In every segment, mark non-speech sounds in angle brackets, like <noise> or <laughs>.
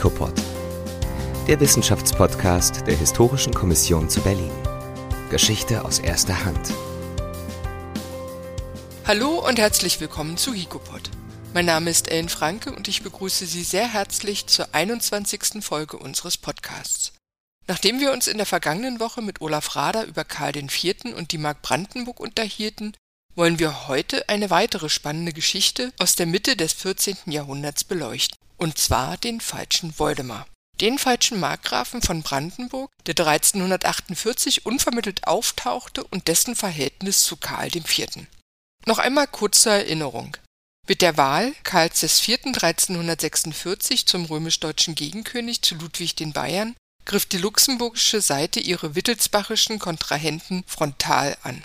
HICOPOD, der Wissenschaftspodcast der Historischen Kommission zu Berlin. Geschichte aus erster Hand. Hallo und herzlich willkommen zu HICOPOD. Mein Name ist Ellen Franke und ich begrüße Sie sehr herzlich zur 21. Folge unseres Podcasts. Nachdem wir uns in der vergangenen Woche mit Olaf Rader über Karl IV. und die Mark Brandenburg unterhielten, wollen wir heute eine weitere spannende Geschichte aus der Mitte des 14. Jahrhunderts beleuchten, und zwar den falschen Woldemar. Den falschen Markgrafen von Brandenburg, der 1348 unvermittelt auftauchte und dessen Verhältnis zu Karl IV. Noch einmal kurze Erinnerung. Mit der Wahl Karls IV. 1346 zum römisch-deutschen Gegenkönig zu Ludwig den Bayern griff die luxemburgische Seite ihre wittelsbachischen Kontrahenten frontal an.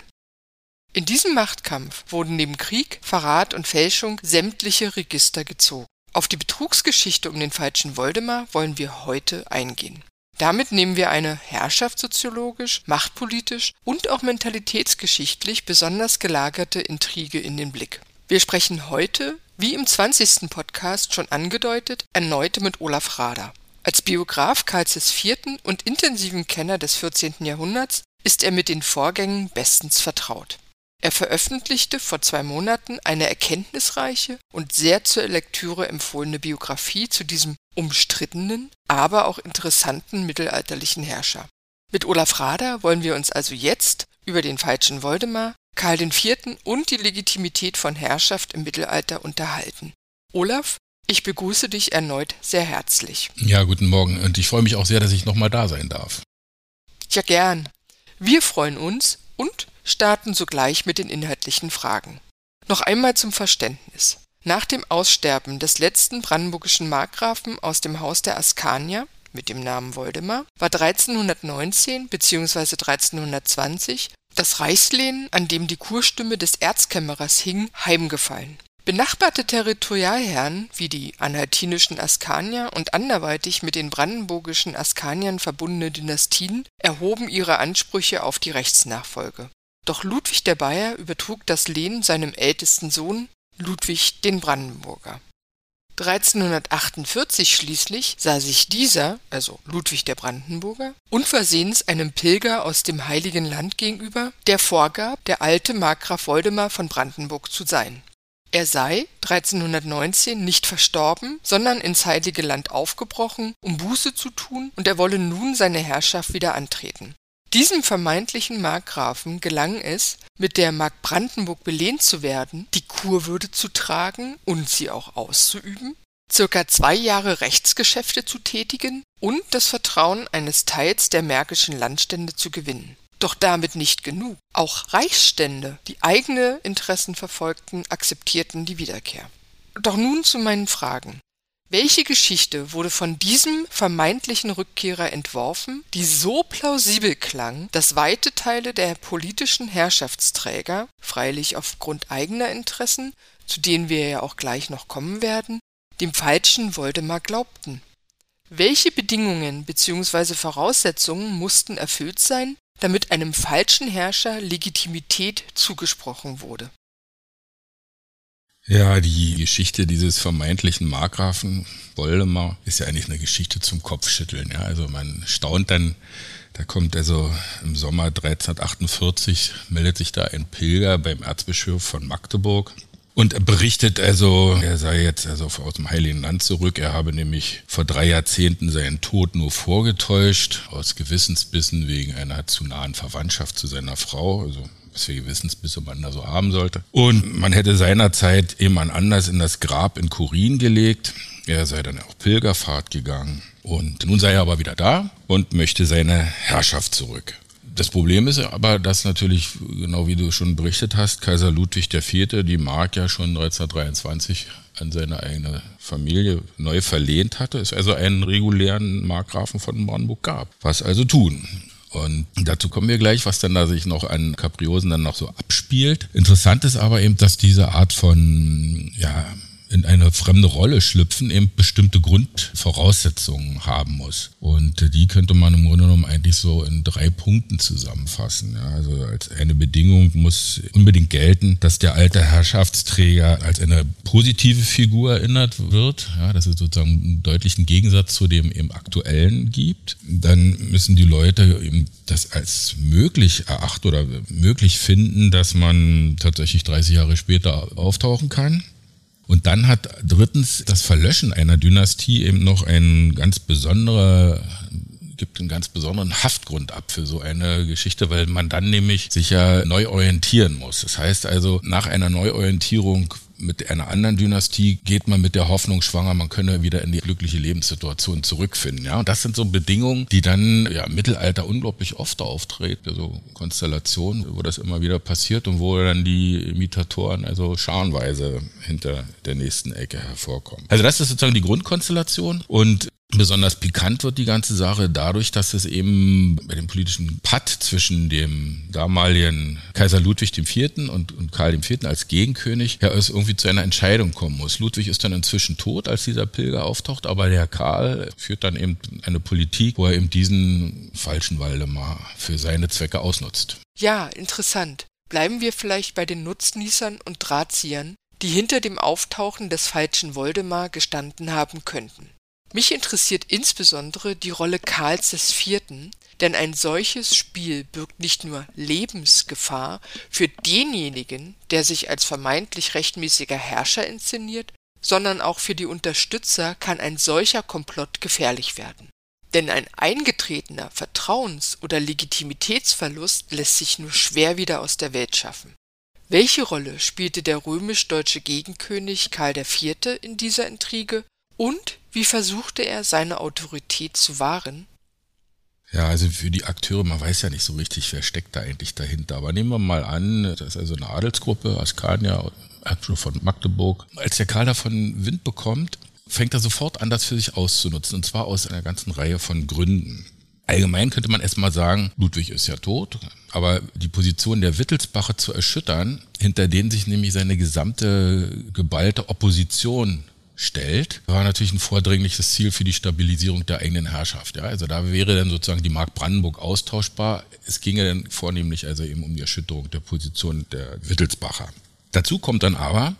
In diesem Machtkampf wurden neben Krieg, Verrat und Fälschung sämtliche Register gezogen. Auf die Betrugsgeschichte um den falschen Woldemar wollen wir heute eingehen. Damit nehmen wir eine herrschaftssoziologisch, machtpolitisch und auch mentalitätsgeschichtlich besonders gelagerte Intrige in den Blick. Wir sprechen heute, wie im 20. Podcast schon angedeutet, erneut mit Olaf Rader. Als Biograf Karls IV. und intensiven Kenner des 14. Jahrhunderts ist er mit den Vorgängen bestens vertraut. Er veröffentlichte vor zwei Monaten eine erkenntnisreiche und sehr zur Lektüre empfohlene Biografie zu diesem umstrittenen, aber auch interessanten mittelalterlichen Herrscher. Mit Olaf Rader wollen wir uns also jetzt über den falschen Woldemar, Karl IV. und die Legitimität von Herrschaft im Mittelalter unterhalten. Olaf, ich begrüße dich erneut sehr herzlich. Ja, guten Morgen und ich freue mich auch sehr, dass ich nochmal da sein darf. Ja, gern. Wir freuen uns und starten sogleich mit den inhaltlichen Fragen. Noch einmal zum Verständnis. Nach dem Aussterben des letzten brandenburgischen Markgrafen aus dem Haus der Askanier mit dem Namen Woldemar war 1319 bzw. 1320 das Reichslehen, an dem die Kurstimme des Erzkämmerers hing, heimgefallen. Benachbarte Territorialherren wie die anhaltinischen Askanier und anderweitig mit den brandenburgischen Askaniern verbundene Dynastien erhoben ihre Ansprüche auf die Rechtsnachfolge. Doch Ludwig der Bayer übertrug das Lehen seinem ältesten Sohn Ludwig den Brandenburger. 1348 schließlich sah sich dieser, also Ludwig der Brandenburger, unversehens einem Pilger aus dem Heiligen Land gegenüber, der vorgab, der alte Markgraf Woldemar von Brandenburg zu sein. Er sei 1319 nicht verstorben, sondern ins Heilige Land aufgebrochen, um Buße zu tun, und er wolle nun seine Herrschaft wieder antreten. Diesem vermeintlichen Markgrafen gelang es, mit der Mark Brandenburg belehnt zu werden, die Kurwürde zu tragen und sie auch auszuüben, circa zwei Jahre Rechtsgeschäfte zu tätigen und das Vertrauen eines Teils der märkischen Landstände zu gewinnen. Doch damit nicht genug. Auch Reichsstände, die eigene Interessen verfolgten, akzeptierten die Wiederkehr. Doch nun zu meinen Fragen. Welche Geschichte wurde von diesem vermeintlichen Rückkehrer entworfen, die so plausibel klang, dass weite Teile der politischen Herrschaftsträger, freilich aufgrund eigener Interessen, zu denen wir ja auch gleich noch kommen werden, dem falschen Woldemar glaubten? Welche Bedingungen bzw. Voraussetzungen mussten erfüllt sein, damit einem falschen Herrscher Legitimität zugesprochen wurde? Ja, die Geschichte dieses vermeintlichen Markgrafen Woldemar ist ja eigentlich eine Geschichte zum Kopfschütteln. Ja, also man staunt dann, da kommt also im Sommer 1348 meldet sich da ein Pilger beim Erzbischof von Magdeburg und berichtet also, er sei jetzt also aus dem Heiligen Land zurück. Er habe nämlich vor drei Jahrzehnten seinen Tod nur vorgetäuscht, aus Gewissensbissen wegen einer zu nahen Verwandtschaft zu seiner Frau. Also was für Gewissensbisse man da so haben sollte. Und man hätte seinerzeit jemand anders in das Grab in Kurin gelegt. Er sei dann auf Pilgerfahrt gegangen. Und nun sei er aber wieder da und möchte seine Herrschaft zurück. Das Problem ist aber, dass natürlich, genau wie du schon berichtet hast, Kaiser Ludwig IV. die Mark ja schon 1923 an seine eigene Familie neu verlehnt hatte, es also einen regulären Markgrafen von Brandenburg gab. Was also tun? Und dazu kommen wir gleich, was dann da sich noch an Kapriosen dann noch so abspielt. Interessant ist aber eben, dass diese Art von, ja, in eine fremde Rolle schlüpfen, eben bestimmte Grundvoraussetzungen haben muss. Und die könnte man im Grunde genommen eigentlich so in drei Punkten zusammenfassen. Ja, also als eine Bedingung muss unbedingt gelten, dass der alte Herrschaftsträger als eine positive Figur erinnert wird, ja, dass es sozusagen einen deutlichen Gegensatz zu dem im aktuellen gibt. Dann müssen die Leute eben das als möglich erachten oder möglich finden, dass man tatsächlich 30 Jahre später auftauchen kann. Und dann hat drittens das Verlöschen einer Dynastie eben noch ein ganz besonderer gibt einen ganz besonderen Haftgrund ab für so eine Geschichte, weil man dann nämlich sich ja neu orientieren muss. Das heißt also, nach einer Neuorientierung mit einer anderen Dynastie geht man mit der Hoffnung schwanger, man könne wieder in die glückliche Lebenssituation zurückfinden. Ja, und das sind so Bedingungen, die dann ja, im Mittelalter unglaublich oft auftreten, so Konstellationen, wo das immer wieder passiert und wo dann die Imitatoren also scharenweise hinter der nächsten Ecke hervorkommen. Also das ist sozusagen die Grundkonstellation und Besonders pikant wird die ganze Sache dadurch, dass es eben bei dem politischen Patt zwischen dem damaligen Kaiser Ludwig IV. und, und Karl IV. als Gegenkönig ja es irgendwie zu einer Entscheidung kommen muss. Ludwig ist dann inzwischen tot, als dieser Pilger auftaucht, aber der Karl führt dann eben eine Politik, wo er eben diesen falschen Waldemar für seine Zwecke ausnutzt. Ja, interessant. Bleiben wir vielleicht bei den Nutznießern und Drahtziehern, die hinter dem Auftauchen des falschen Woldemar gestanden haben könnten. Mich interessiert insbesondere die Rolle Karls IV., denn ein solches Spiel birgt nicht nur Lebensgefahr für denjenigen, der sich als vermeintlich rechtmäßiger Herrscher inszeniert, sondern auch für die Unterstützer kann ein solcher Komplott gefährlich werden. Denn ein eingetretener Vertrauens- oder Legitimitätsverlust lässt sich nur schwer wieder aus der Welt schaffen. Welche Rolle spielte der römisch-deutsche Gegenkönig Karl IV. in dieser Intrige und wie versuchte er, seine Autorität zu wahren? Ja, also für die Akteure, man weiß ja nicht so richtig, wer steckt da eigentlich dahinter. Aber nehmen wir mal an, das ist also eine Adelsgruppe, Askania, Herzog von Magdeburg. Als der Karl davon Wind bekommt, fängt er sofort an, das für sich auszunutzen. Und zwar aus einer ganzen Reihe von Gründen. Allgemein könnte man erstmal sagen, Ludwig ist ja tot, aber die Position der Wittelsbacher zu erschüttern, hinter denen sich nämlich seine gesamte geballte Opposition stellt, war natürlich ein vordringliches Ziel für die Stabilisierung der eigenen Herrschaft. Ja, also da wäre dann sozusagen die Mark Brandenburg austauschbar. Es ginge dann vornehmlich also eben um die Erschütterung der Position der Wittelsbacher. Dazu kommt dann aber,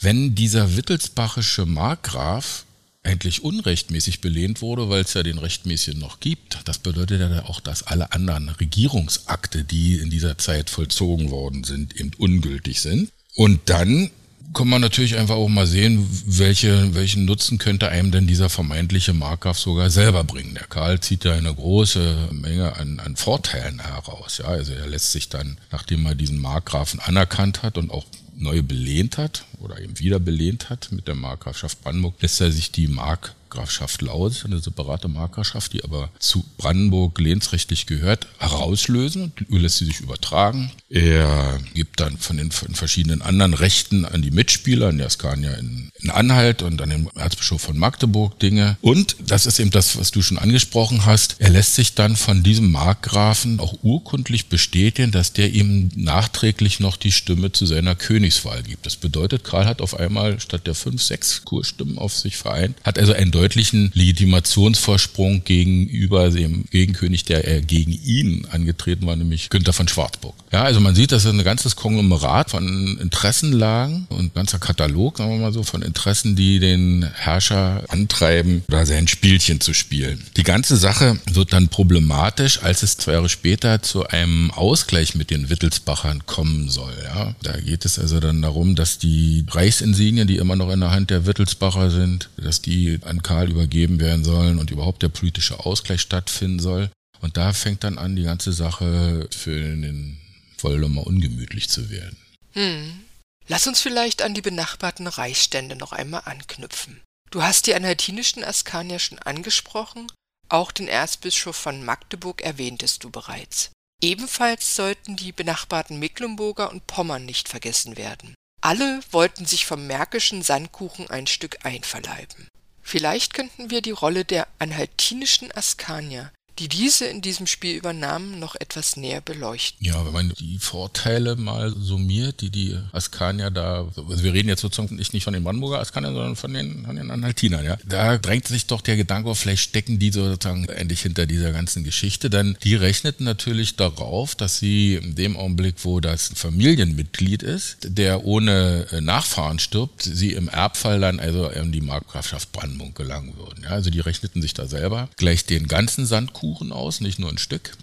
wenn dieser wittelsbachische Markgraf eigentlich unrechtmäßig belehnt wurde, weil es ja den rechtmäßigen noch gibt. Das bedeutet ja auch, dass alle anderen Regierungsakte, die in dieser Zeit vollzogen worden sind, eben ungültig sind. Und dann kann man natürlich einfach auch mal sehen, welche, welchen Nutzen könnte einem denn dieser vermeintliche Markgraf sogar selber bringen. Der Karl zieht ja eine große Menge an, an Vorteilen heraus. Ja, also er lässt sich dann, nachdem er diesen Markgrafen anerkannt hat und auch neu belehnt hat oder eben wieder belehnt hat mit der Markgrafschaft Brandenburg, lässt er sich die Mark Markgrafschaft Lausitz, eine separate Markgrafschaft, die aber zu Brandenburg lehnsrechtlich gehört, herauslösen und lässt sie sich übertragen. Er gibt dann von den verschiedenen anderen Rechten an die Mitspieler, an der Skania in, in Anhalt und an den Erzbischof von Magdeburg Dinge. Und das ist eben das, was du schon angesprochen hast. Er lässt sich dann von diesem Markgrafen auch urkundlich bestätigen, dass der ihm nachträglich noch die Stimme zu seiner Königswahl gibt. Das bedeutet, Karl hat auf einmal statt der fünf, sechs Kurstimmen auf sich vereint, hat also ein deutlichen Legitimationsvorsprung gegenüber dem Gegenkönig, der er gegen ihn angetreten war, nämlich Günther von Schwarzburg. Ja, also man sieht, das ist ein ganzes Konglomerat von Interessenlagen und ein ganzer Katalog, sagen wir mal so, von Interessen, die den Herrscher antreiben, da sein Spielchen zu spielen. Die ganze Sache wird dann problematisch, als es zwei Jahre später zu einem Ausgleich mit den Wittelsbachern kommen soll. Ja, da geht es also dann darum, dass die Reichsinsignien, die immer noch in der Hand der Wittelsbacher sind, dass die an Karl übergeben werden sollen und überhaupt der politische Ausgleich stattfinden soll. Und da fängt dann an, die ganze Sache für den Voldemar ungemütlich zu werden. Hm. Lass uns vielleicht an die benachbarten Reichsstände noch einmal anknüpfen. Du hast die anhaltinischen Askanier schon angesprochen, auch den Erzbischof von Magdeburg erwähntest du bereits. Ebenfalls sollten die benachbarten Mecklenburger und Pommern nicht vergessen werden. Alle wollten sich vom märkischen Sandkuchen ein Stück einverleiben. Vielleicht könnten wir die Rolle der anhaltinischen Askanier, die diese in diesem Spiel übernahmen, noch etwas näher beleuchten. Ja, wenn man die Vorteile mal summiert, die die Askanier da, also wir reden jetzt sozusagen nicht, von den Brandenburger Askaniern, sondern von den, von den Anhaltinern, ja. Da drängt sich doch der Gedanke auf, vielleicht stecken die sozusagen endlich hinter dieser ganzen Geschichte, denn die rechneten natürlich darauf, dass sie in dem Augenblick, wo das Familienmitglied ist, der ohne Nachfahren stirbt, sie im Erbfall dann also in die Markgrafschaft Brandenburg gelangen würden. Ja, also die rechneten sich da selber gleich den ganzen Sandkuchen aus, nicht nur ein Stück.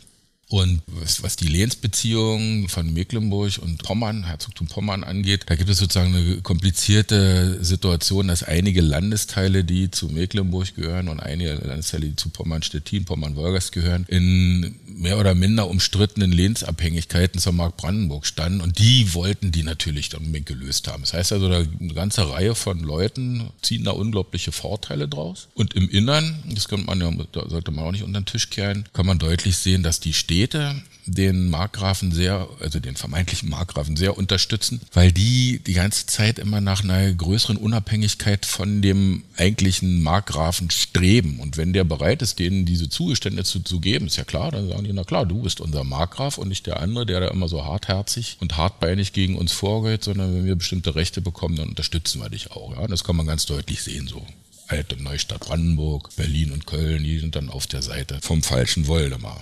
Und was, die Lehnsbeziehungen von Mecklenburg und Pommern, Herzogtum Pommern angeht, da gibt es sozusagen eine komplizierte Situation, dass einige Landesteile, die zu Mecklenburg gehören und einige Landesteile, die zu Pommern-Stettin, Pommern-Wolgast gehören, in mehr oder minder umstrittenen Lehnsabhängigkeiten zur Mark Brandenburg standen. Und die wollten die natürlich dann gelöst haben. Das heißt also, da eine ganze Reihe von Leuten ziehen da unglaubliche Vorteile draus. Und im Innern, das könnte man ja, da sollte man auch nicht unter den Tisch kehren, kann man deutlich sehen, dass die Städte Städte den Markgrafen sehr, also den vermeintlichen Markgrafen sehr unterstützen, weil die die ganze Zeit immer nach einer größeren Unabhängigkeit von dem eigentlichen Markgrafen streben. Und wenn der bereit ist, denen diese Zugeständnisse zu geben, ist ja klar, dann sagen die, na klar, du bist unser Markgraf und nicht der andere, der da immer so hartherzig und hartbeinig gegen uns vorgeht, sondern wenn wir bestimmte Rechte bekommen, dann unterstützen wir dich auch. Ja, das kann man ganz deutlich sehen so. Alte Neustadt Brandenburg, Berlin und Köln, die sind dann auf der Seite vom falschen Woldemar.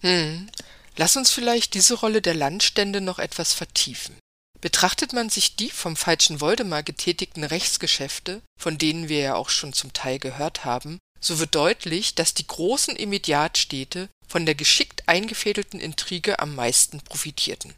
Hm. Lass uns vielleicht diese Rolle der Landstände noch etwas vertiefen. Betrachtet man sich die vom falschen Woldemar getätigten Rechtsgeschäfte, von denen wir ja auch schon zum Teil gehört haben, so wird deutlich, dass die großen Immediatstädte von der geschickt eingefädelten Intrige am meisten profitierten.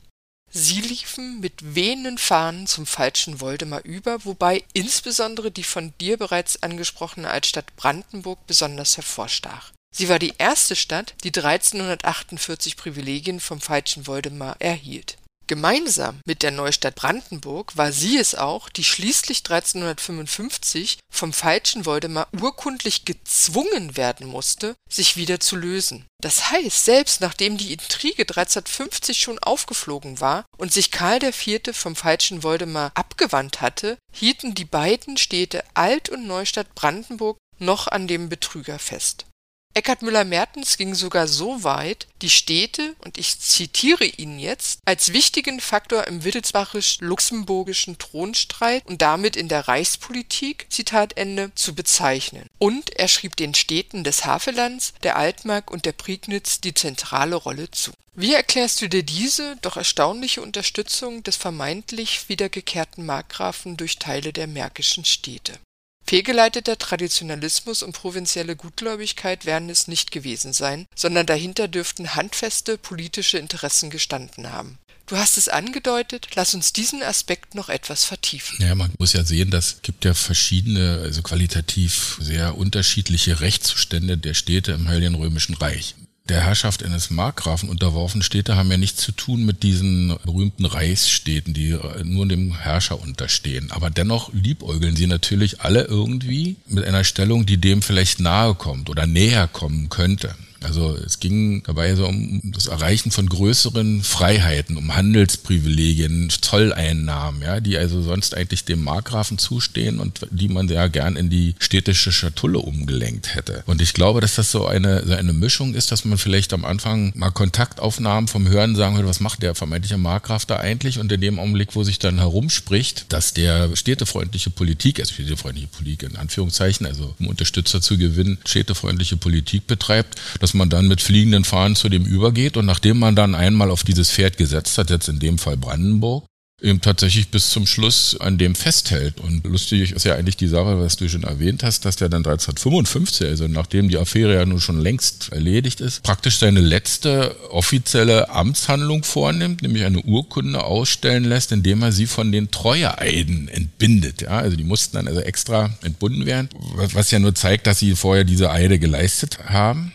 Sie liefen mit wehenden Fahnen zum falschen Woldemar über, wobei insbesondere die von dir bereits angesprochene Altstadt Brandenburg besonders hervorstach. Sie war die erste Stadt, die 1348 Privilegien vom falschen Woldemar erhielt. Gemeinsam mit der Neustadt Brandenburg war sie es auch, die schließlich 1355 vom falschen Woldemar urkundlich gezwungen werden musste, sich wieder zu lösen. Das heißt, selbst nachdem die Intrige 1350 schon aufgeflogen war und sich Karl IV. vom falschen Woldemar abgewandt hatte, hielten die beiden Städte Alt- und Neustadt Brandenburg noch an dem Betrüger fest. Eckhard Müller-Mertens ging sogar so weit, die Städte, und ich zitiere ihn jetzt, als wichtigen Faktor im wittelsbachisch-luxemburgischen Thronstreit und damit in der Reichspolitik, Zitat Ende, zu bezeichnen. Und er schrieb den Städten des Havellands, der Altmark und der Prignitz die zentrale Rolle zu. Wie erklärst du dir diese doch erstaunliche Unterstützung des vermeintlich wiedergekehrten Markgrafen durch Teile der märkischen Städte? Fehlgeleiteter Traditionalismus und provinzielle Gutgläubigkeit werden es nicht gewesen sein, sondern dahinter dürften handfeste politische Interessen gestanden haben. Du hast es angedeutet, lass uns diesen Aspekt noch etwas vertiefen. Ja, man muss ja sehen, das gibt ja verschiedene, also qualitativ sehr unterschiedliche Rechtszustände der Städte im Heiligen Römischen Reich der Herrschaft eines Markgrafen unterworfen Städte haben ja nichts zu tun mit diesen berühmten Reichsstädten, die nur dem Herrscher unterstehen. Aber dennoch liebäugeln sie natürlich alle irgendwie mit einer Stellung, die dem vielleicht nahe kommt oder näher kommen könnte. Also es ging dabei so um das Erreichen von größeren Freiheiten, um Handelsprivilegien, Zolleinnahmen, ja, die also sonst eigentlich dem Markgrafen zustehen und die man ja gern in die städtische Schatulle umgelenkt hätte. Und ich glaube, dass das so eine, so eine Mischung ist, dass man vielleicht am Anfang mal Kontaktaufnahmen vom Hören sagen hört, was macht der vermeintliche Markgraf da eigentlich? Und in dem Augenblick, wo sich dann herumspricht, dass der städtefreundliche Politik, also städtefreundliche Politik in Anführungszeichen, also um Unterstützer zu gewinnen, städtefreundliche Politik betreibt, dass dass man dann mit fliegenden Fahnen zu dem übergeht und nachdem man dann einmal auf dieses Pferd gesetzt hat, jetzt in dem Fall Brandenburg, eben tatsächlich bis zum Schluss an dem festhält. Und lustig ist ja eigentlich die Sache, was du schon erwähnt hast, dass der dann 1355, also nachdem die Affäre ja nun schon längst erledigt ist, praktisch seine letzte offizielle Amtshandlung vornimmt, nämlich eine Urkunde ausstellen lässt, indem er sie von den Treueeiden entbindet. Ja, also die mussten dann also extra entbunden werden, was ja nur zeigt, dass sie vorher diese Eide geleistet haben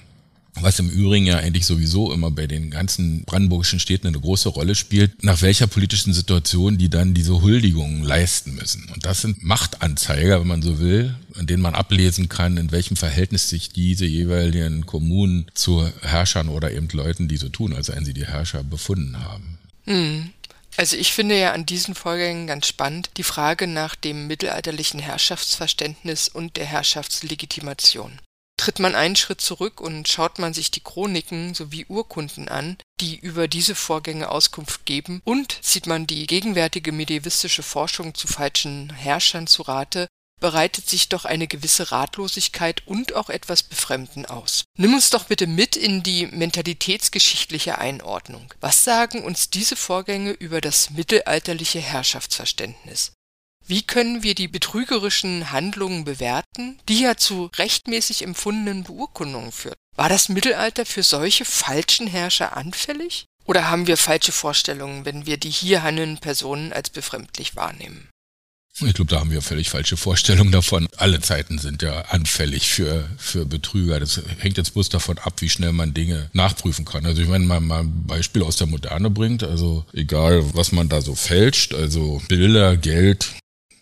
was im Übrigen ja eigentlich sowieso immer bei den ganzen brandenburgischen Städten eine große Rolle spielt, nach welcher politischen Situation die dann diese Huldigungen leisten müssen. Und das sind Machtanzeiger, wenn man so will, in denen man ablesen kann, in welchem Verhältnis sich diese jeweiligen Kommunen zu Herrschern oder eben Leuten, die so tun, als seien sie die Herrscher, befunden haben. Hm. Also ich finde ja an diesen Vorgängen ganz spannend die Frage nach dem mittelalterlichen Herrschaftsverständnis und der Herrschaftslegitimation. Tritt man einen Schritt zurück und schaut man sich die Chroniken sowie Urkunden an, die über diese Vorgänge Auskunft geben, und zieht man die gegenwärtige medievistische Forschung zu falschen Herrschern zu Rate, bereitet sich doch eine gewisse Ratlosigkeit und auch etwas Befremden aus. Nimm uns doch bitte mit in die mentalitätsgeschichtliche Einordnung. Was sagen uns diese Vorgänge über das mittelalterliche Herrschaftsverständnis? Wie können wir die betrügerischen Handlungen bewerten, die ja zu rechtmäßig empfundenen Beurkundungen führten? War das Mittelalter für solche falschen Herrscher anfällig? Oder haben wir falsche Vorstellungen, wenn wir die hier handelnden Personen als befremdlich wahrnehmen? Ich glaube, da haben wir völlig falsche Vorstellungen davon. Alle Zeiten sind ja anfällig für, für Betrüger. Das hängt jetzt bloß davon ab, wie schnell man Dinge nachprüfen kann. Also ich meine, mal, mal ein Beispiel aus der Moderne bringt, also egal, was man da so fälscht, also Bilder, Geld,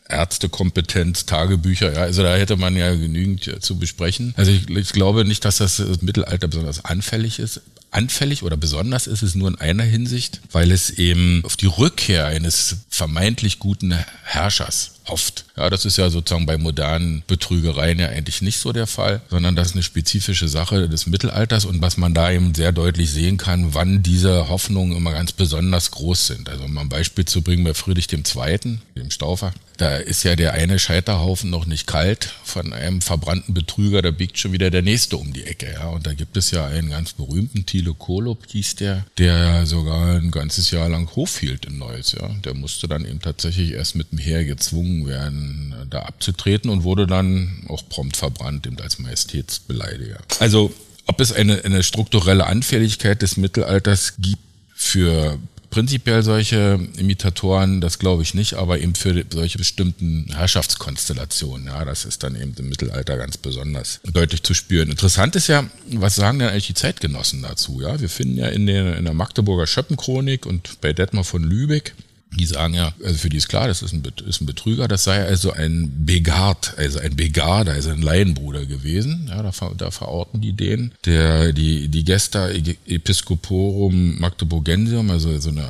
Ärztekompetenz, Tagebücher, ja, also da hätte man ja genügend zu besprechen. Also ich, ich glaube nicht, dass das Mittelalter besonders anfällig ist. Anfällig oder besonders ist es nur in einer Hinsicht, weil es eben auf die Rückkehr eines vermeintlich guten Herrschers oft. Ja, das ist ja sozusagen bei modernen Betrügereien ja eigentlich nicht so der Fall, sondern das ist eine spezifische Sache des Mittelalters und was man da eben sehr deutlich sehen kann, wann diese Hoffnungen immer ganz besonders groß sind. Also um ein Beispiel zu bringen bei Friedrich II., dem Staufer, da ist ja der eine Scheiterhaufen noch nicht kalt von einem verbrannten Betrüger, da biegt schon wieder der nächste um die Ecke. Ja. Und da gibt es ja einen ganz berühmten, Thilo Kolob hieß der, der sogar ein ganzes Jahr lang Hof hielt in Neuss. Ja. Der musste dann eben tatsächlich erst mit dem Heer gezwungen werden, da abzutreten und wurde dann auch prompt verbrannt, eben als Majestätsbeleidiger. Also ob es eine, eine strukturelle Anfälligkeit des Mittelalters gibt für prinzipiell solche Imitatoren, das glaube ich nicht, aber eben für solche bestimmten Herrschaftskonstellationen. Ja, das ist dann eben im Mittelalter ganz besonders deutlich zu spüren. Interessant ist ja, was sagen denn eigentlich die Zeitgenossen dazu? Ja, wir finden ja in der, in der Magdeburger Schöppenchronik und bei Detmar von Lübeck die sagen ja, also für die ist klar, das ist ein, ist ein Betrüger, das sei also ein Begard, also ein Begarder, also ein Laienbruder gewesen. Ja, da, da verorten die den. Der, die, die Gesta Episcoporum Magdeburgensium, also so eine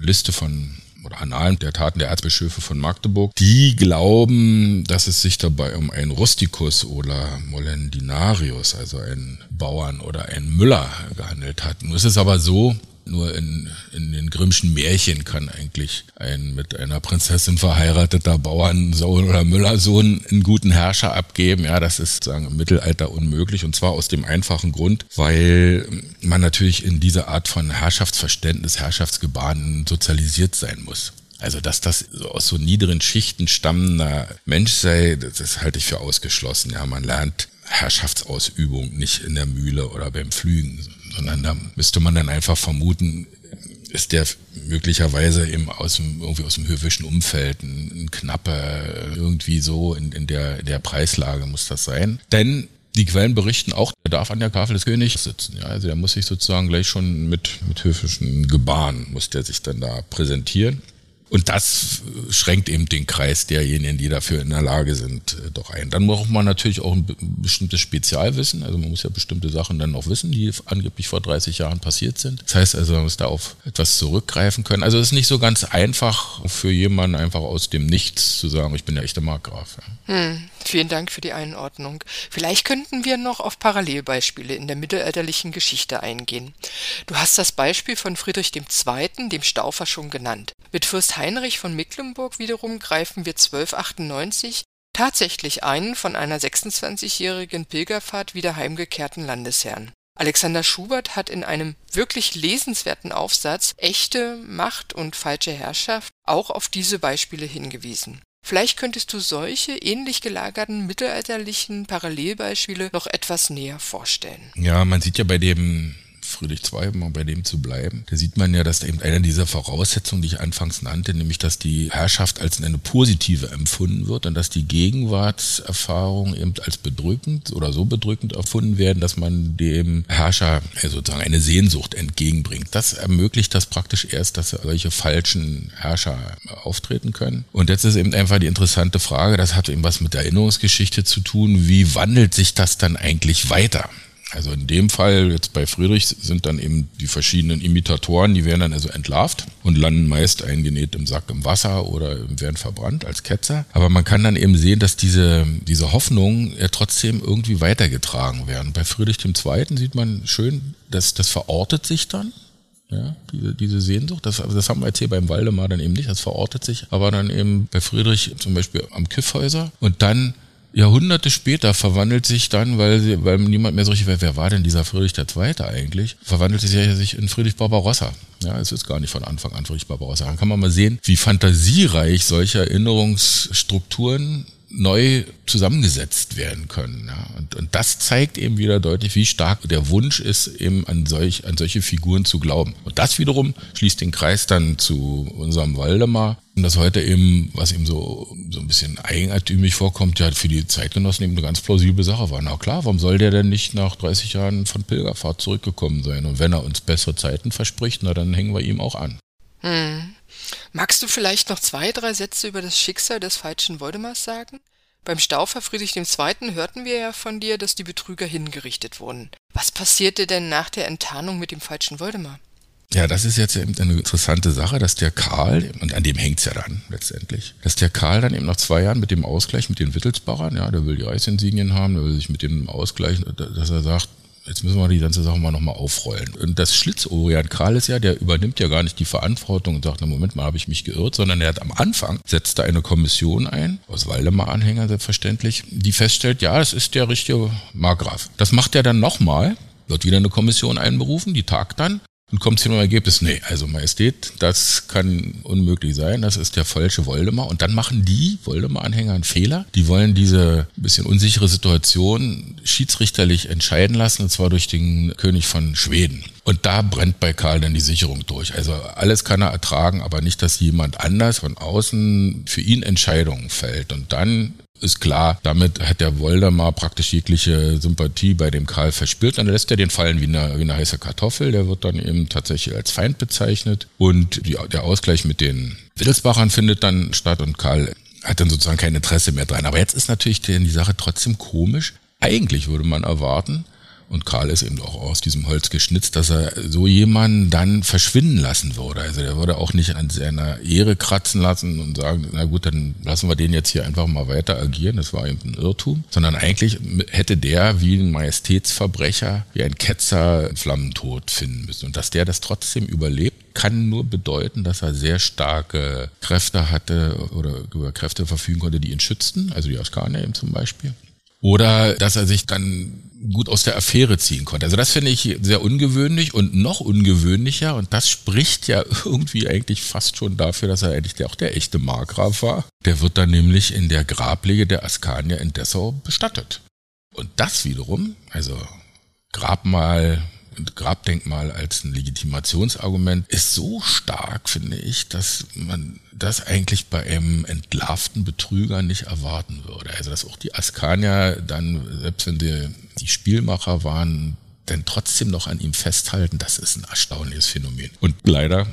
Liste von oder Annalen der Taten der Erzbischöfe von Magdeburg, die glauben, dass es sich dabei um einen Rusticus oder Molendinarius, also einen Bauern oder einen Müller gehandelt hat. Nun ist es aber so, nur in, in den Grimmschen Märchen kann eigentlich ein mit einer Prinzessin verheirateter Bauernsohn oder Müllersohn einen guten Herrscher abgeben. Ja, das ist sagen im Mittelalter unmöglich und zwar aus dem einfachen Grund, weil man natürlich in dieser Art von Herrschaftsverständnis, Herrschaftsgebaren sozialisiert sein muss. Also, dass das aus so niederen Schichten stammender Mensch sei, das halte ich für ausgeschlossen. Ja, man lernt Herrschaftsausübung nicht in der Mühle oder beim Pflügen, sondern da müsste man dann einfach vermuten, ist der möglicherweise eben aus dem, irgendwie aus dem höfischen Umfeld, ein, ein Knappe, irgendwie so in, in, der, in der Preislage muss das sein. Denn die Quellen berichten auch, er darf an der Tafel des Königs sitzen. Ja, also er muss sich sozusagen gleich schon mit, mit höfischen Gebaren, muss der sich dann da präsentieren. Und das schränkt eben den Kreis derjenigen, die dafür in der Lage sind, äh, doch ein. Dann braucht man natürlich auch ein bestimmtes Spezialwissen. Also man muss ja bestimmte Sachen dann auch wissen, die angeblich vor 30 Jahren passiert sind. Das heißt also, man muss da auf etwas zurückgreifen können. Also es ist nicht so ganz einfach für jemanden einfach aus dem Nichts zu sagen, ich bin der echte Markgraf. Hm, vielen Dank für die Einordnung. Vielleicht könnten wir noch auf Parallelbeispiele in der mittelalterlichen Geschichte eingehen. Du hast das Beispiel von Friedrich II., dem Staufer, schon genannt. Mit Fürst Heinrich von Mecklenburg wiederum greifen wir 1298 tatsächlich einen von einer 26-jährigen Pilgerfahrt wieder heimgekehrten Landesherrn. Alexander Schubert hat in einem wirklich lesenswerten Aufsatz Echte Macht und falsche Herrschaft auch auf diese Beispiele hingewiesen. Vielleicht könntest du solche ähnlich gelagerten mittelalterlichen Parallelbeispiele noch etwas näher vorstellen. Ja, man sieht ja bei dem Friedrich II, um bei dem zu bleiben, da sieht man ja, dass eben einer dieser Voraussetzungen, die ich anfangs nannte, nämlich, dass die Herrschaft als eine positive empfunden wird und dass die Gegenwartserfahrungen eben als bedrückend oder so bedrückend erfunden werden, dass man dem Herrscher sozusagen eine Sehnsucht entgegenbringt. Das ermöglicht das praktisch erst, dass solche falschen Herrscher auftreten können. Und jetzt ist eben einfach die interessante Frage, das hat eben was mit der Erinnerungsgeschichte zu tun, wie wandelt sich das dann eigentlich weiter? Also in dem Fall, jetzt bei Friedrich, sind dann eben die verschiedenen Imitatoren, die werden dann also entlarvt und landen meist eingenäht im Sack im Wasser oder werden verbrannt als Ketzer. Aber man kann dann eben sehen, dass diese, diese Hoffnungen ja trotzdem irgendwie weitergetragen werden. Bei Friedrich II. sieht man schön, dass das verortet sich dann. Ja, diese, diese Sehnsucht, das, das haben wir jetzt hier beim Waldemar dann eben nicht, das verortet sich, aber dann eben bei Friedrich zum Beispiel am Kiffhäuser und dann Jahrhunderte später verwandelt sich dann, weil, sie, weil niemand mehr so richtig weiß, wer war denn dieser Friedrich II. eigentlich, verwandelt sich sich in Friedrich Barbarossa. Ja, es ist gar nicht von Anfang an Friedrich Barbarossa. Dann kann man mal sehen, wie fantasiereich solche Erinnerungsstrukturen neu zusammengesetzt werden können. Ja. Und, und das zeigt eben wieder deutlich, wie stark der Wunsch ist, eben an, solch, an solche Figuren zu glauben. Und das wiederum schließt den Kreis dann zu unserem Waldemar. Und das heute eben, was ihm so, so ein bisschen eigenartig vorkommt, ja für die Zeitgenossen eben eine ganz plausible Sache war. Na klar, warum soll der denn nicht nach 30 Jahren von Pilgerfahrt zurückgekommen sein? Und wenn er uns bessere Zeiten verspricht, na dann hängen wir ihm auch an. Hm. Magst du vielleicht noch zwei, drei Sätze über das Schicksal des falschen Woldemars sagen? Beim Staufer Friedrich II. hörten wir ja von dir, dass die Betrüger hingerichtet wurden. Was passierte denn nach der Enttarnung mit dem falschen Woldemar? Ja, das ist jetzt eben eine interessante Sache, dass der Karl, und an dem hängt's ja dann letztendlich, dass der Karl dann eben nach zwei Jahren mit dem Ausgleich mit den Wittelsbachern, ja, der will die Reichsinsignien haben, der will sich mit dem Ausgleich, dass er sagt, Jetzt müssen wir die ganze Sache mal nochmal aufrollen. Und das Schlitzohrian Karl ist ja, der übernimmt ja gar nicht die Verantwortung und sagt, na Moment mal, habe ich mich geirrt, sondern er hat am Anfang, setzt da eine Kommission ein, aus Waldemar-Anhänger selbstverständlich, die feststellt, ja, es ist der richtige Markgraf. Das macht er dann nochmal, wird wieder eine Kommission einberufen, die tagt dann und kommt zu dem Ergebnis, nee, also Majestät, das kann unmöglich sein, das ist der falsche Voldemar. Und dann machen die Voldemar-Anhänger einen Fehler. Die wollen diese bisschen unsichere Situation schiedsrichterlich entscheiden lassen, und zwar durch den König von Schweden. Und da brennt bei Karl dann die Sicherung durch. Also alles kann er ertragen, aber nicht, dass jemand anders von außen für ihn Entscheidungen fällt. Und dann ist klar, damit hat der Woldemar praktisch jegliche Sympathie bei dem Karl verspielt. Dann lässt er den fallen wie eine, wie eine heiße Kartoffel. Der wird dann eben tatsächlich als Feind bezeichnet. Und die, der Ausgleich mit den Wittelsbachern findet dann statt und Karl hat dann sozusagen kein Interesse mehr dran. Aber jetzt ist natürlich die Sache trotzdem komisch. Eigentlich würde man erwarten, und Karl ist eben auch aus diesem Holz geschnitzt, dass er so jemanden dann verschwinden lassen würde. Also der würde auch nicht an seiner Ehre kratzen lassen und sagen, na gut, dann lassen wir den jetzt hier einfach mal weiter agieren. Das war eben ein Irrtum. Sondern eigentlich hätte der wie ein Majestätsverbrecher, wie ein Ketzer Flammentod finden müssen. Und dass der das trotzdem überlebt, kann nur bedeuten, dass er sehr starke Kräfte hatte oder über Kräfte verfügen konnte, die ihn schützten. Also die Askanier eben zum Beispiel. Oder dass er sich dann gut aus der Affäre ziehen konnte. Also das finde ich sehr ungewöhnlich und noch ungewöhnlicher und das spricht ja <laughs> irgendwie eigentlich fast schon dafür, dass er eigentlich der, auch der echte Markgraf war. Der wird dann nämlich in der Grablege der Askanier in Dessau bestattet. Und das wiederum, also Grabmal Grabdenkmal als ein Legitimationsargument ist so stark, finde ich, dass man das eigentlich bei einem entlarvten Betrüger nicht erwarten würde. Also dass auch die Askanier dann, selbst wenn die, die Spielmacher waren, denn trotzdem noch an ihm festhalten, das ist ein erstaunliches Phänomen. Und leider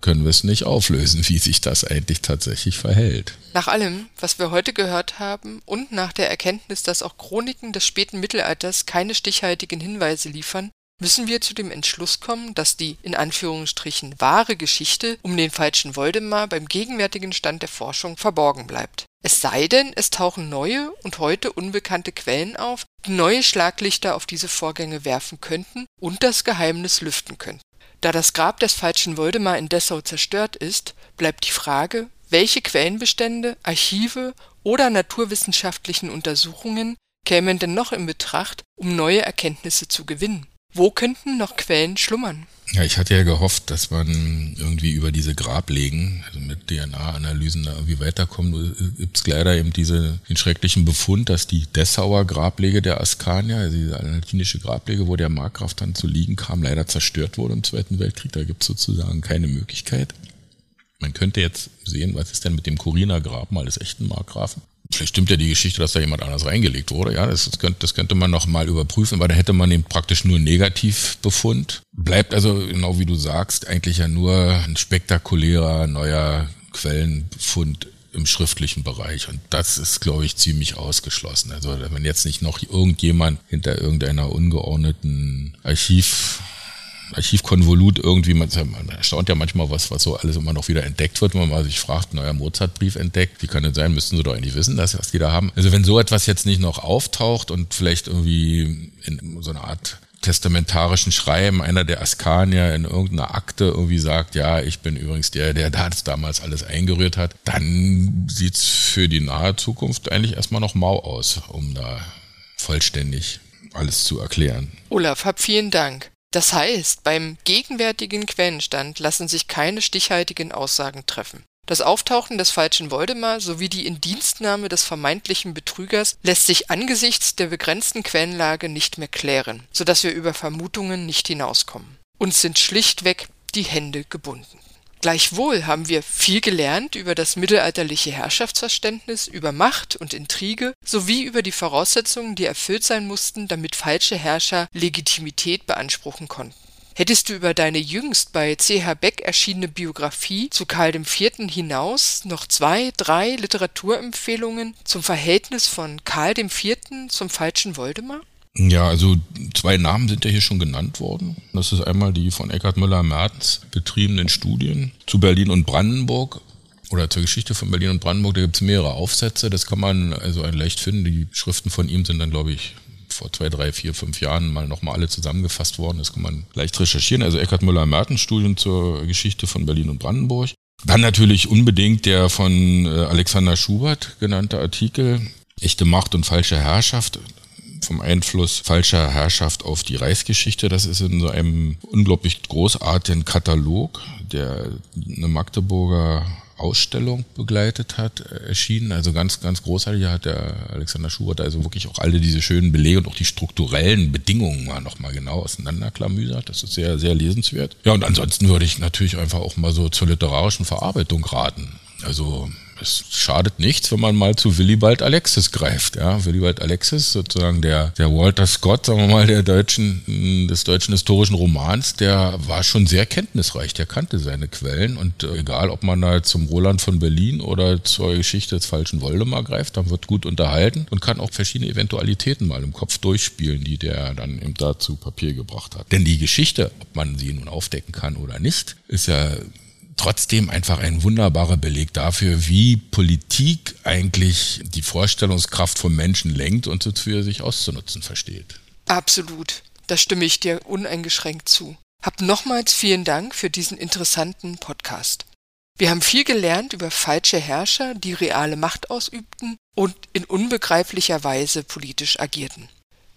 können wir es nicht auflösen, wie sich das eigentlich tatsächlich verhält. Nach allem, was wir heute gehört haben und nach der Erkenntnis, dass auch Chroniken des späten Mittelalters keine stichhaltigen Hinweise liefern, müssen wir zu dem Entschluss kommen, dass die in Anführungsstrichen wahre Geschichte um den falschen Woldemar beim gegenwärtigen Stand der Forschung verborgen bleibt. Es sei denn, es tauchen neue und heute unbekannte Quellen auf, die neue Schlaglichter auf diese Vorgänge werfen könnten und das Geheimnis lüften könnten. Da das Grab des falschen Woldemar in Dessau zerstört ist, bleibt die Frage, welche Quellenbestände, Archive oder naturwissenschaftlichen Untersuchungen kämen denn noch in Betracht, um neue Erkenntnisse zu gewinnen? Wo könnten noch Quellen schlummern? Ja, ich hatte ja gehofft, dass man irgendwie über diese Grablegen, also mit DNA-Analysen da irgendwie weiterkommt. Gibt es leider eben diese, den schrecklichen Befund, dass die Dessauer Grablege der Askanier, also diese latinische Grablege, wo der Markgraf dann zu liegen kam, leider zerstört wurde im Zweiten Weltkrieg. Da gibt es sozusagen keine Möglichkeit. Man könnte jetzt sehen, was ist denn mit dem Coriner Grabmal des echten Markgrafen? Vielleicht stimmt ja die Geschichte, dass da jemand anders reingelegt wurde. Ja, das, das, könnte, das könnte man noch mal überprüfen, weil da hätte man eben praktisch nur Negativbefund. Bleibt also, genau wie du sagst, eigentlich ja nur ein spektakulärer neuer Quellenbefund im schriftlichen Bereich. Und das ist, glaube ich, ziemlich ausgeschlossen. Also wenn jetzt nicht noch irgendjemand hinter irgendeiner ungeordneten Archiv Archivkonvolut irgendwie, man, man erstaunt ja manchmal, was, was so alles immer noch wieder entdeckt wird, wenn man sich fragt, neuer Mozartbrief entdeckt, wie kann das sein, müssten sie doch eigentlich wissen, dass was die da haben. Also wenn so etwas jetzt nicht noch auftaucht und vielleicht irgendwie in so einer Art testamentarischen Schreiben einer der Askanier in irgendeiner Akte irgendwie sagt, ja, ich bin übrigens der, der das damals alles eingerührt hat, dann sieht's für die nahe Zukunft eigentlich erstmal noch mau aus, um da vollständig alles zu erklären. Olaf, hab vielen Dank. Das heißt, beim gegenwärtigen Quellenstand lassen sich keine stichhaltigen Aussagen treffen. Das Auftauchen des falschen Voldemar sowie die Indienstnahme des vermeintlichen Betrügers lässt sich angesichts der begrenzten Quellenlage nicht mehr klären, so dass wir über Vermutungen nicht hinauskommen. Uns sind schlichtweg die Hände gebunden. Gleichwohl haben wir viel gelernt über das mittelalterliche Herrschaftsverständnis, über Macht und Intrige sowie über die Voraussetzungen, die erfüllt sein mussten, damit falsche Herrscher Legitimität beanspruchen konnten. Hättest du über deine jüngst bei C.H. Beck erschienene Biografie zu Karl IV. hinaus noch zwei, drei Literaturempfehlungen zum Verhältnis von Karl IV. zum falschen Voldemar? Ja, also zwei Namen sind ja hier schon genannt worden. Das ist einmal die von Eckhard Müller-Mertens betriebenen Studien zu Berlin und Brandenburg oder zur Geschichte von Berlin und Brandenburg. Da gibt es mehrere Aufsätze. Das kann man also leicht finden. Die Schriften von ihm sind dann, glaube ich, vor zwei, drei, vier, fünf Jahren mal nochmal alle zusammengefasst worden. Das kann man leicht recherchieren. Also Eckhard Müller-Mertens Studien zur Geschichte von Berlin und Brandenburg. Dann natürlich unbedingt der von äh, Alexander Schubert genannte Artikel Echte Macht und falsche Herrschaft vom Einfluss falscher Herrschaft auf die Reichsgeschichte. Das ist in so einem unglaublich großartigen Katalog, der eine Magdeburger Ausstellung begleitet hat, äh, erschienen. Also ganz, ganz großartig hat der Alexander Schubert also wirklich auch alle diese schönen Belege und auch die strukturellen Bedingungen mal nochmal genau auseinanderklamüsert. Das ist sehr, sehr lesenswert. Ja, und ansonsten würde ich natürlich einfach auch mal so zur literarischen Verarbeitung raten. Also es schadet nichts, wenn man mal zu Willibald Alexis greift. Ja, Willibald Alexis, sozusagen der, der Walter Scott, sagen wir mal, der deutschen, des deutschen historischen Romans, der war schon sehr kenntnisreich. Der kannte seine Quellen und äh, egal, ob man da zum Roland von Berlin oder zur Geschichte des falschen Woldemar greift, dann wird gut unterhalten und kann auch verschiedene Eventualitäten mal im Kopf durchspielen, die der dann eben da zu Papier gebracht hat. Denn die Geschichte, ob man sie nun aufdecken kann oder nicht, ist ja trotzdem einfach ein wunderbarer Beleg dafür, wie Politik eigentlich die Vorstellungskraft von Menschen lenkt und so für sich auszunutzen versteht. Absolut. Da stimme ich dir uneingeschränkt zu. Hab nochmals vielen Dank für diesen interessanten Podcast. Wir haben viel gelernt über falsche Herrscher, die reale Macht ausübten und in unbegreiflicher Weise politisch agierten.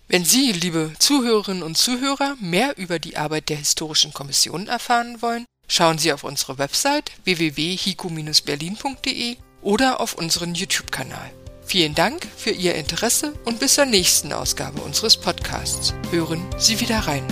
Wenn Sie, liebe Zuhörerinnen und Zuhörer, mehr über die Arbeit der Historischen Kommission erfahren wollen, Schauen Sie auf unsere Website www.hiku-berlin.de oder auf unseren YouTube-Kanal. Vielen Dank für Ihr Interesse und bis zur nächsten Ausgabe unseres Podcasts. Hören Sie wieder rein.